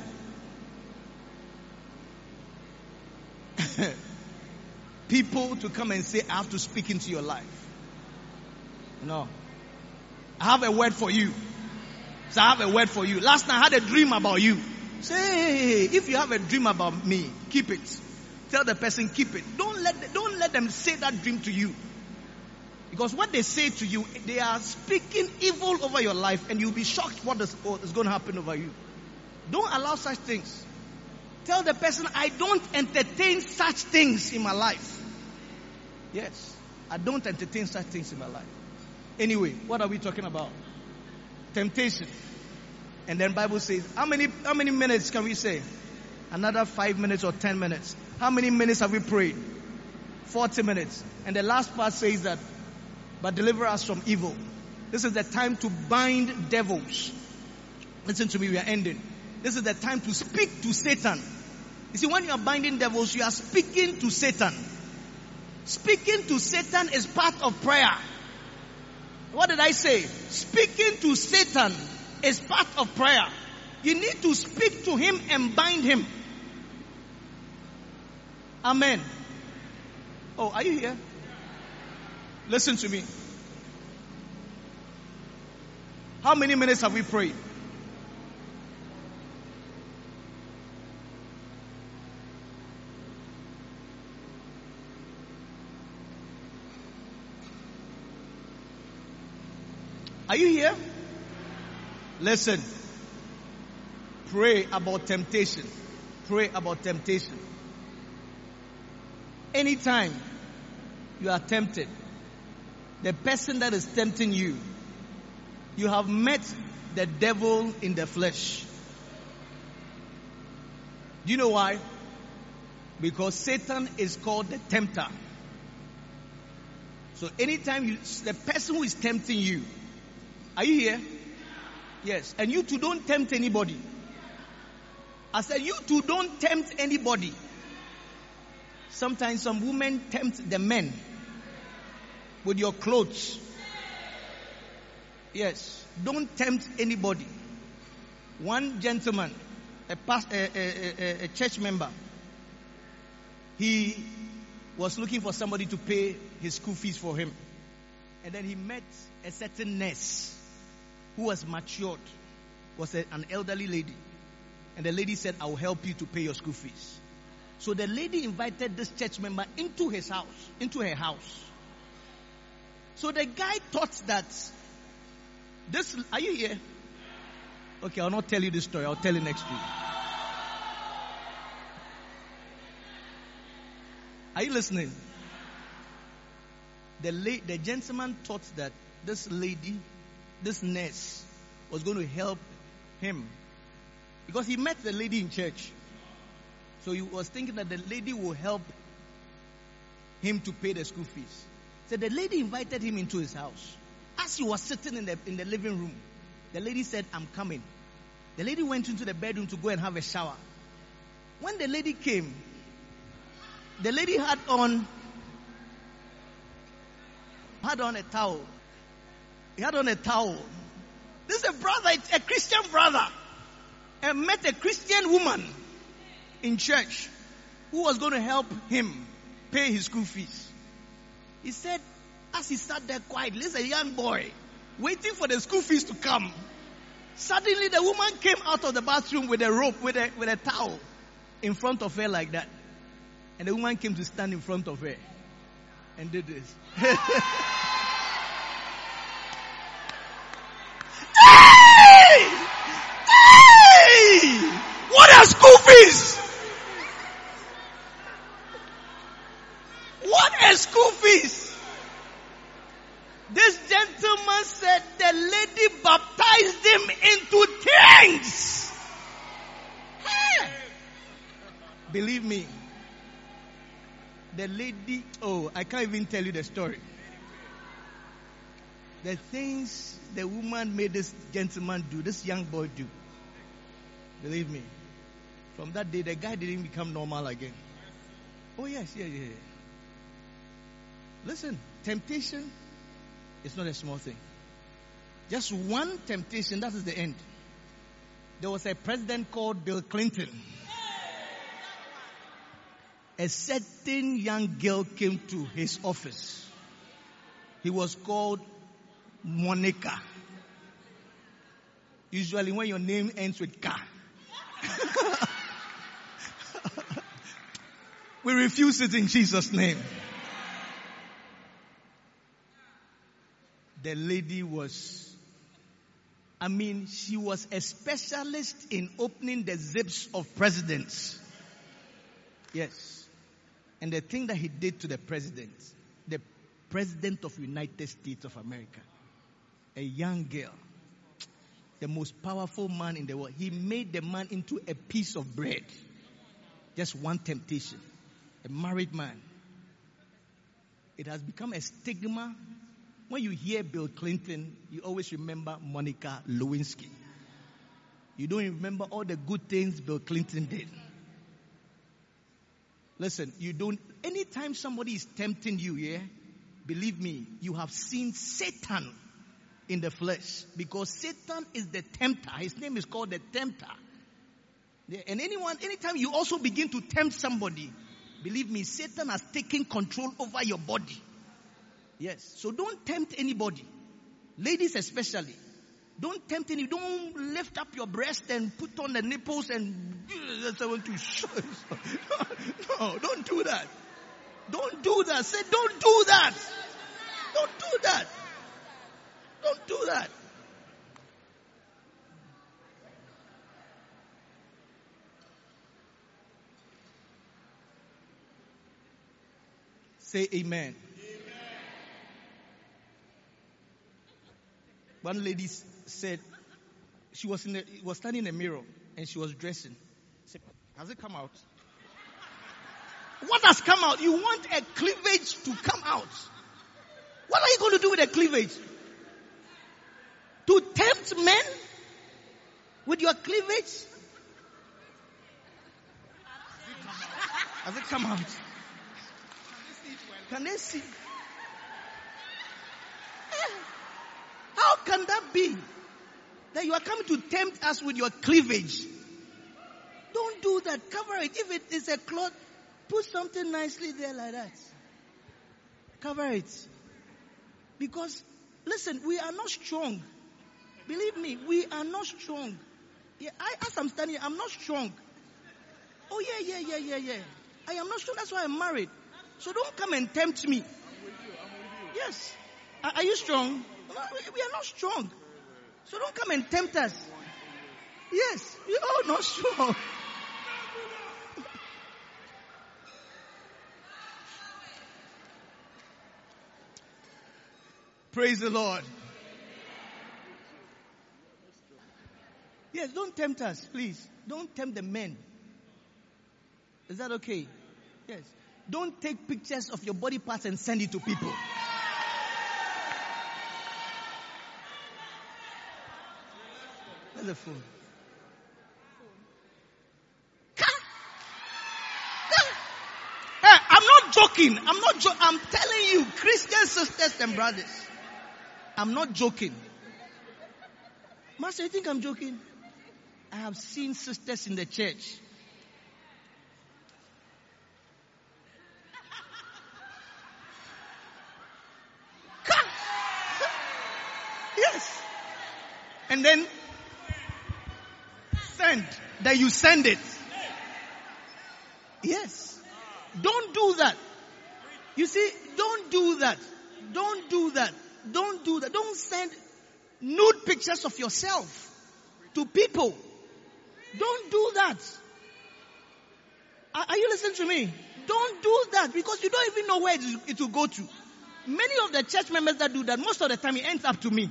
people to come and say, I have to speak into your life. No. I have a word for you. So I have a word for you. Last night I had a dream about you. Say, if you have a dream about me, keep it. Tell the person, keep it. Don't let, don't let them say that dream to you. Because what they say to you, they are speaking evil over your life and you'll be shocked what is, what is going to happen over you. Don't allow such things. Tell the person, I don't entertain such things in my life. Yes, I don't entertain such things in my life. Anyway, what are we talking about? Temptation. And then Bible says, how many, how many minutes can we say? Another five minutes or ten minutes. How many minutes have we prayed? 40 minutes. And the last part says that but deliver us from evil. This is the time to bind devils. Listen to me, we are ending. This is the time to speak to Satan. You see, when you are binding devils, you are speaking to Satan. Speaking to Satan is part of prayer. What did I say? Speaking to Satan is part of prayer. You need to speak to him and bind him. Amen. Oh, are you here? Listen to me. How many minutes have we prayed? Are you here? Listen. Pray about temptation. pray about temptation. Anytime you are tempted, the person that is tempting you, you have met the devil in the flesh. Do you know why? Because Satan is called the tempter. So anytime you, the person who is tempting you, are you here? Yes. And you too don't tempt anybody. I said, you too don't tempt anybody. Sometimes some women tempt the men with your clothes. Yes. Don't tempt anybody. One gentleman, a, past, a, a, a, church member, he was looking for somebody to pay his school fees for him. And then he met a certain nurse who was matured, was an elderly lady. And the lady said, I will help you to pay your school fees. So the lady invited this church member into his house, into her house. So the guy thought that this, are you here? Okay, I'll not tell you this story. I'll tell you next week. Are you listening? The, la- the gentleman thought that this lady, this nurse, was going to help him because he met the lady in church. So he was thinking that the lady will help him to pay the school fees. So the lady invited him into his house. As he was sitting in the, in the living room, the lady said, I'm coming. The lady went into the bedroom to go and have a shower. When the lady came, the lady had on had on a towel. He had on a towel. This is a brother, a Christian brother, and met a Christian woman in church who was going to help him pay his school fees. He said, as he sat there quietly, this a young boy waiting for the school fees to come. Suddenly, the woman came out of the bathroom with a rope, with a, with a towel in front of her like that. And the woman came to stand in front of her and did this. hey! Hey! What are school fees? What are school fees? This gentleman said the lady baptized him into things. Believe me, the lady, oh, I can't even tell you the story. The things the woman made this gentleman do, this young boy do. Believe me. From that day, the guy didn't become normal again. Oh, yes, yeah, yeah. Listen, temptation is not a small thing. Just one temptation, that is the end. There was a president called Bill Clinton a certain young girl came to his office. He was called Monica. Usually when your name ends with Ka. we refuse it in Jesus' name. The lady was, I mean, she was a specialist in opening the zips of presidents. Yes. And the thing that he did to the president, the president of United States of America, a young girl, the most powerful man in the world, he made the man into a piece of bread. Just one temptation. A married man. It has become a stigma. When you hear Bill Clinton, you always remember Monica Lewinsky. You don't remember all the good things Bill Clinton did. Listen, you don't, anytime somebody is tempting you, yeah, believe me, you have seen Satan in the flesh because Satan is the tempter. His name is called the tempter. Yeah, and anyone, anytime you also begin to tempt somebody, believe me, Satan has taken control over your body. Yes. So don't tempt anybody. Ladies especially. Don't tempt any. Don't lift up your breast and put on the nipples and that's I want to show. no, don't do that. Don't do that. Say, don't do that. Don't do that. Don't do that. Say amen. One lady said she was in was standing in a mirror and she was dressing. Said, Has it come out? What has come out? You want a cleavage to come out. What are you going to do with a cleavage? To tempt men with your cleavage? Has it come out? Can they see? Eh, How can that be? That you are coming to tempt us with your cleavage. Don't do that. Cover it. If it is a cloth, put something nicely there like that. Cover it. Because, listen, we are not strong. Believe me, we are not strong. Yeah, I, as I'm standing, I'm not strong. Oh yeah, yeah, yeah, yeah, yeah. I am not strong. That's why I'm married. So don't come and tempt me. Yes. Are, are you strong? We are not strong. So don't come and tempt us. Yes. We are not strong. Praise the Lord. Yes, don't tempt us, please. Don't tempt the men. Is that okay? Yes. Don't take pictures of your body parts and send it to people. The? Hey, I'm not joking. I'm not jo- I'm telling you, Christian sisters and brothers. I'm not joking. Master, you think I'm joking? I have seen sisters in the church. Yes. And then send. Then you send it. Yes. Don't do that. You see, don't do that. Don't do that. Don't do that. Don't send nude pictures of yourself to people. Don't do that. Are you listening to me? Don't do that because you don't even know where it will go to. Many of the church members that do that, most of the time it ends up to me.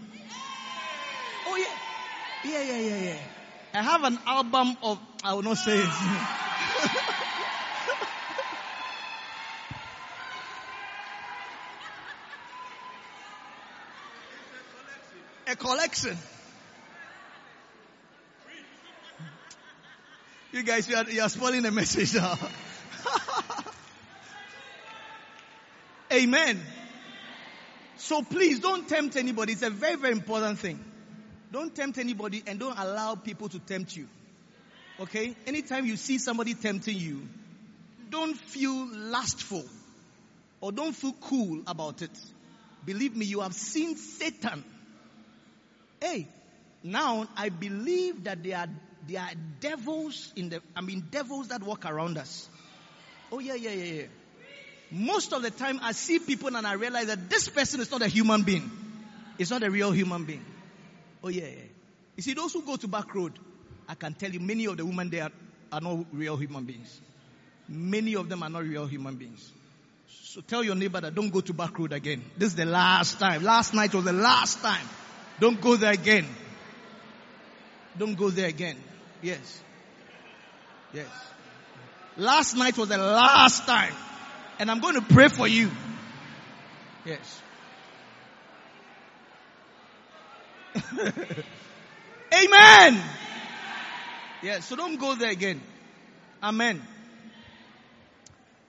Oh yeah. Yeah, yeah, yeah, yeah. I have an album of, I will not say it. a collection. You guys, you are, you are spoiling the message now. Amen. So please don't tempt anybody. It's a very, very important thing. Don't tempt anybody and don't allow people to tempt you. Okay? Anytime you see somebody tempting you, don't feel lustful or don't feel cool about it. Believe me, you have seen Satan. Hey, now I believe that there are there are devils in the I mean devils that walk around us. Oh yeah, yeah, yeah, yeah. Most of the time I see people and I realize that this person is not a human being. It's not a real human being. Oh yeah. You see, those who go to back road, I can tell you many of the women there are not real human beings. Many of them are not real human beings. So tell your neighbor that don't go to back road again. This is the last time. Last night was the last time. Don't go there again. Don't go there again. Yes. Yes. Last night was the last time. And I'm going to pray for you. Yes. Amen. Yes, so don't go there again. Amen.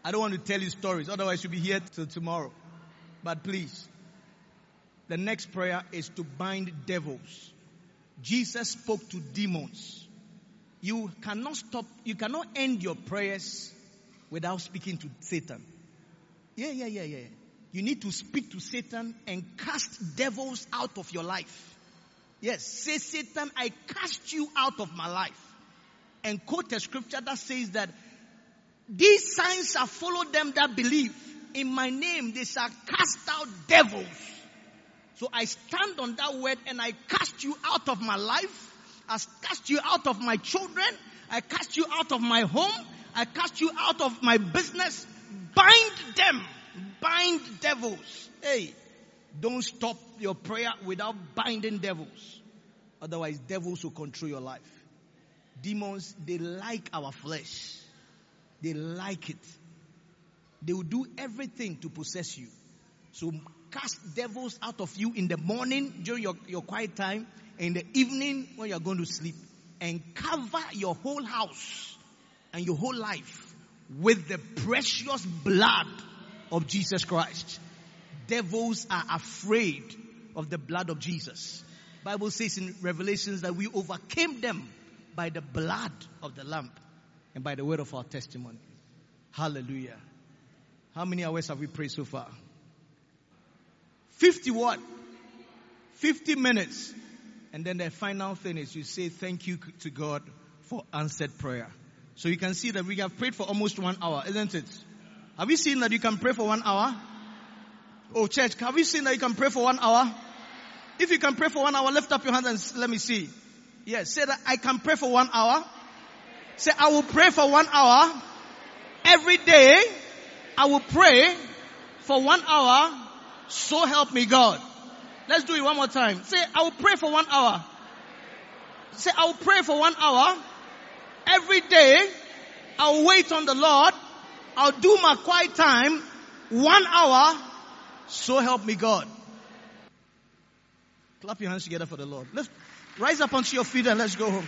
I don't want to tell you stories, otherwise you'll be here till tomorrow. But please, the next prayer is to bind devils. Jesus spoke to demons. You cannot stop, you cannot end your prayers without speaking to Satan. Yeah, yeah, yeah, yeah. You need to speak to Satan and cast devils out of your life. Yes, say Satan, I cast you out of my life. And quote a scripture that says that these signs shall follow them that believe. In my name they shall cast out devils. So I stand on that word and I cast you out of my life. I cast you out of my children. I cast you out of my home. I cast you out of my business. Bind them bind devils. Hey, don't stop your prayer without binding devils. Otherwise, devils will control your life. Demons, they like our flesh. They like it. They will do everything to possess you. So cast devils out of you in the morning during your, your quiet time, in the evening when you're going to sleep, and cover your whole house and your whole life with the precious blood of Jesus Christ. Devils are afraid of the blood of Jesus. Bible says in Revelations that we overcame them by the blood of the Lamb and by the word of our testimony. Hallelujah. How many hours have we prayed so far? 50 what? 50 minutes. And then the final thing is you say thank you to God for answered prayer. So you can see that we have prayed for almost one hour, isn't it? Have you seen that you can pray for one hour? Oh church, have you seen that you can pray for one hour? If you can pray for one hour, lift up your hand and let me see. Yes, say that I can pray for one hour. Say I will pray for one hour. Every day, I will pray for one hour. So help me God. Let's do it one more time. Say, I will pray for one hour. Say, I will pray for one hour. Every day, I'll wait on the Lord. I'll do my quiet time. One hour. So help me God. Clap your hands together for the Lord. Let's rise up onto your feet and let's go home.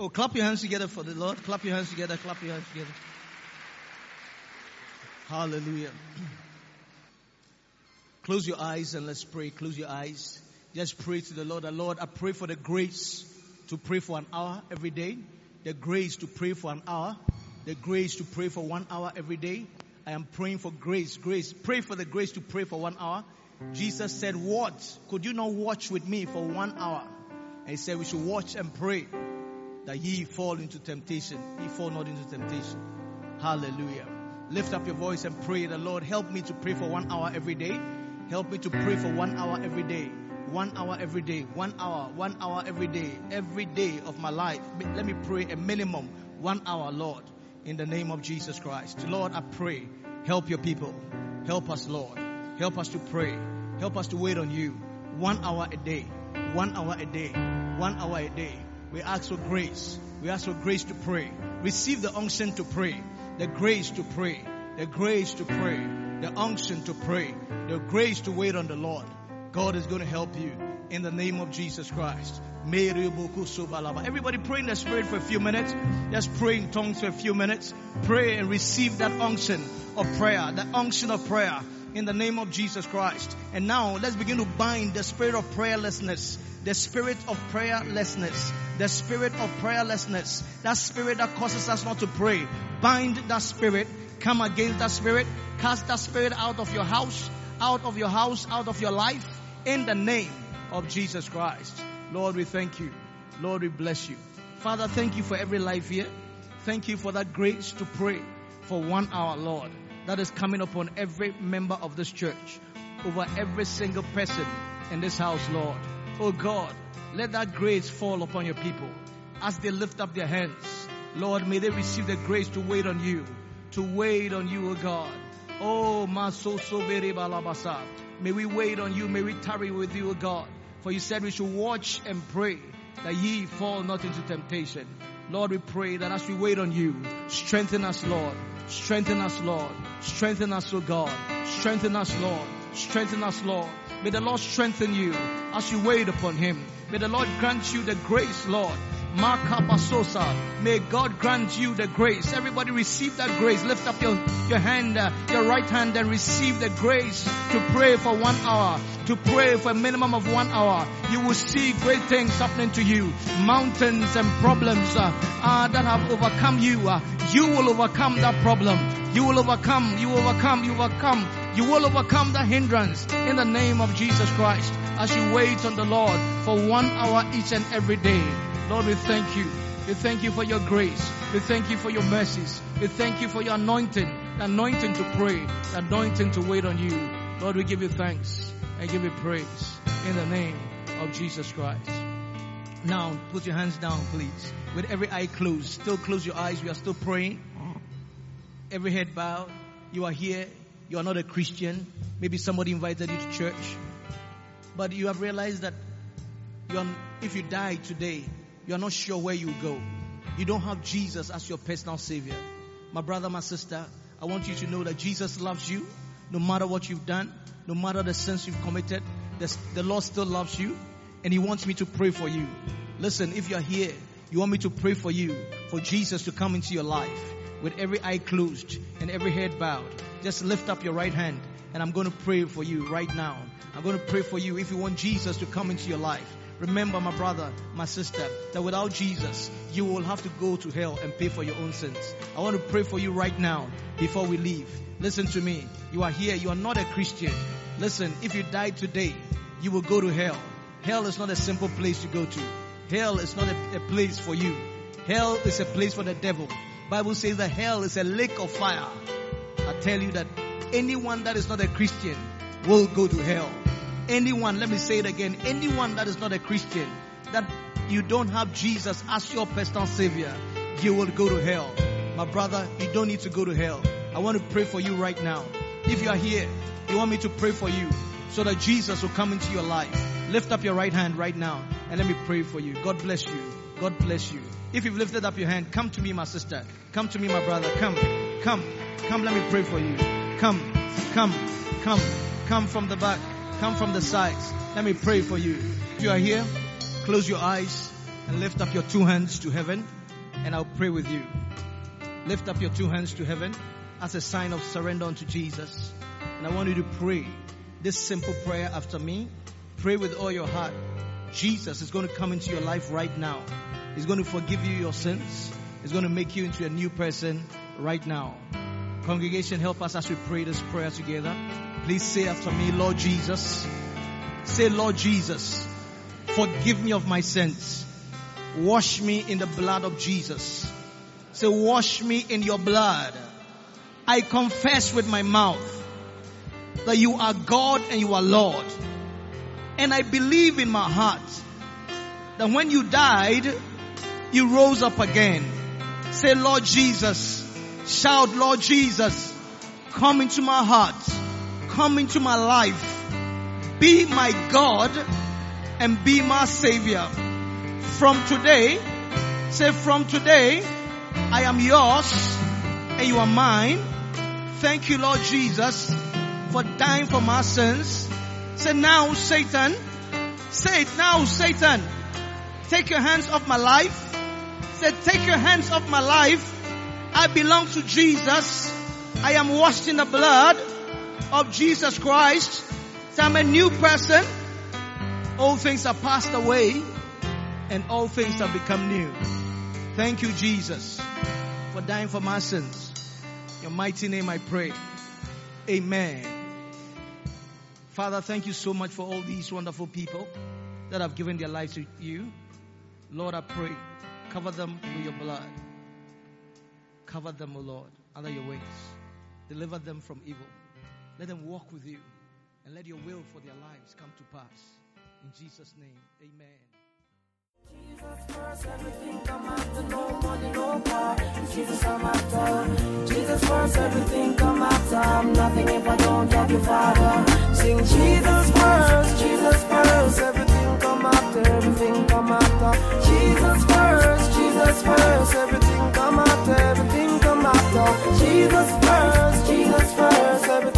Oh, clap your hands together for the Lord. Clap your hands together. Clap your hands together. Hallelujah. Close your eyes and let's pray. Close your eyes. Just pray to the Lord. The Lord, I pray for the grace to pray for an hour every day. The grace to pray for an hour. The grace to pray for one hour every day. I am praying for grace. Grace. Pray for the grace to pray for one hour. Jesus said, What? Could you not watch with me for one hour? And he said, We should watch and pray that ye fall into temptation. Ye fall not into temptation. Hallelujah. Lift up your voice and pray the Lord help me to pray for one hour every day. Help me to pray for one hour every day. One hour every day. One hour. One hour every day. Every day of my life. Let me pray a minimum one hour, Lord, in the name of Jesus Christ. Lord, I pray. Help your people. Help us, Lord. Help us to pray. Help us to wait on you. One hour a day. One hour a day. One hour a day. We ask for grace. We ask for grace to pray. Receive the unction to pray. The grace to pray. The grace to pray. The unction to pray. The grace to wait on the Lord. God is going to help you in the name of Jesus Christ. Everybody pray in the spirit for a few minutes. Just pray in tongues for a few minutes. Pray and receive that unction of prayer. that unction of prayer in the name of Jesus Christ. And now let's begin to bind the spirit of prayerlessness, the spirit of prayerlessness, the spirit of prayerlessness, that spirit that causes us not to pray. Bind that spirit, come against that spirit, cast that spirit out of your house, out of your house, out of your life, in the name of Jesus Christ. Lord, we thank you. Lord, we bless you. Father, thank you for every life here. Thank you for that grace to pray for one hour, Lord that is coming upon every member of this church, over every single person in this house, Lord. Oh God, let that grace fall upon your people as they lift up their hands. Lord, may they receive the grace to wait on you, to wait on you, oh God. Oh, Maso Soveri Balabasa. May we wait on you, may we tarry with you, O God. For you said we should watch and pray that ye fall not into temptation. Lord, we pray that as we wait on you, strengthen us, Lord. Strengthen us, Lord. Strengthen us, O God. Strengthen us, Lord. Strengthen us, Lord. May the Lord strengthen you as you wait upon Him. May the Lord grant you the grace, Lord. Makapasosa. May God grant you the grace. Everybody receive that grace. Lift up your, your hand, uh, your right hand and receive the grace to pray for one hour. To pray for a minimum of one hour. You will see great things happening to you. Mountains and problems uh, uh, that have overcome you. Uh, you will overcome that problem. You will overcome, you overcome, you overcome. You will overcome the hindrance in the name of Jesus Christ as you wait on the Lord for one hour each and every day. Lord, we thank you. We thank you for your grace. We thank you for your mercies. We thank you for your anointing, anointing to pray, anointing to wait on you. Lord, we give you thanks and give you praise in the name of Jesus Christ. Now, put your hands down, please. With every eye closed, still close your eyes. We are still praying. Every head bowed. You are here. You are not a Christian. Maybe somebody invited you to church. But you have realized that if you die today, you are not sure where you go. You don't have Jesus as your personal savior. My brother, my sister, I want you to know that Jesus loves you no matter what you've done, no matter the sins you've committed. The, the Lord still loves you and He wants me to pray for you. Listen, if you're here, you want me to pray for you, for Jesus to come into your life with every eye closed and every head bowed. Just lift up your right hand and I'm going to pray for you right now. I'm going to pray for you if you want Jesus to come into your life. Remember, my brother, my sister, that without Jesus, you will have to go to hell and pay for your own sins. I want to pray for you right now before we leave. Listen to me. You are here. You are not a Christian. Listen, if you die today, you will go to hell. Hell is not a simple place to go to. Hell is not a, a place for you. Hell is a place for the devil. Bible says that hell is a lake of fire. I tell you that anyone that is not a Christian will go to hell. Anyone, let me say it again, anyone that is not a Christian, that you don't have Jesus as your personal savior, you will go to hell. My brother, you don't need to go to hell. I want to pray for you right now. If you are here, you want me to pray for you so that Jesus will come into your life. Lift up your right hand right now and let me pray for you. God bless you. God bless you. If you've lifted up your hand, come to me, my sister. Come to me, my brother. Come, come, come. Let me pray for you. Come, come, come, come from the back. Come from the sides. Let me pray for you. If you are here, close your eyes and lift up your two hands to heaven and I'll pray with you. Lift up your two hands to heaven as a sign of surrender unto Jesus. And I want you to pray this simple prayer after me. Pray with all your heart. Jesus is going to come into your life right now. He's going to forgive you your sins. He's going to make you into a new person right now. Congregation, help us as we pray this prayer together. Please say after me, Lord Jesus. Say, Lord Jesus, forgive me of my sins. Wash me in the blood of Jesus. Say, wash me in your blood. I confess with my mouth that you are God and you are Lord. And I believe in my heart that when you died, you rose up again. Say, Lord Jesus, shout, Lord Jesus, come into my heart, come into my life, be my God and be my Savior. From today, say, from today, I am yours and you are mine. Thank you, Lord Jesus, for dying for my sins. Say now, Satan. Say it now, Satan. Take your hands off my life. Say, take your hands off my life. I belong to Jesus. I am washed in the blood of Jesus Christ. So I'm a new person. All things are passed away and all things have become new. Thank you, Jesus, for dying for my sins. In your mighty name I pray. Amen. Father, thank you so much for all these wonderful people that have given their lives to you. Lord, I pray, cover them with your blood. Cover them, O Lord, under your wings. Deliver them from evil. Let them walk with you and let your will for their lives come to pass. In Jesus' name, amen. Jesus first, everything come after. No money, no. Jesus I'm after. Jesus first, everything come after. I'm nothing if I don't Father. Sing Jesus first, Jesus first, everything come after. Everything come after. Jesus first, Jesus first, everything come after. Everything come after. Jesus first, Jesus first, everything.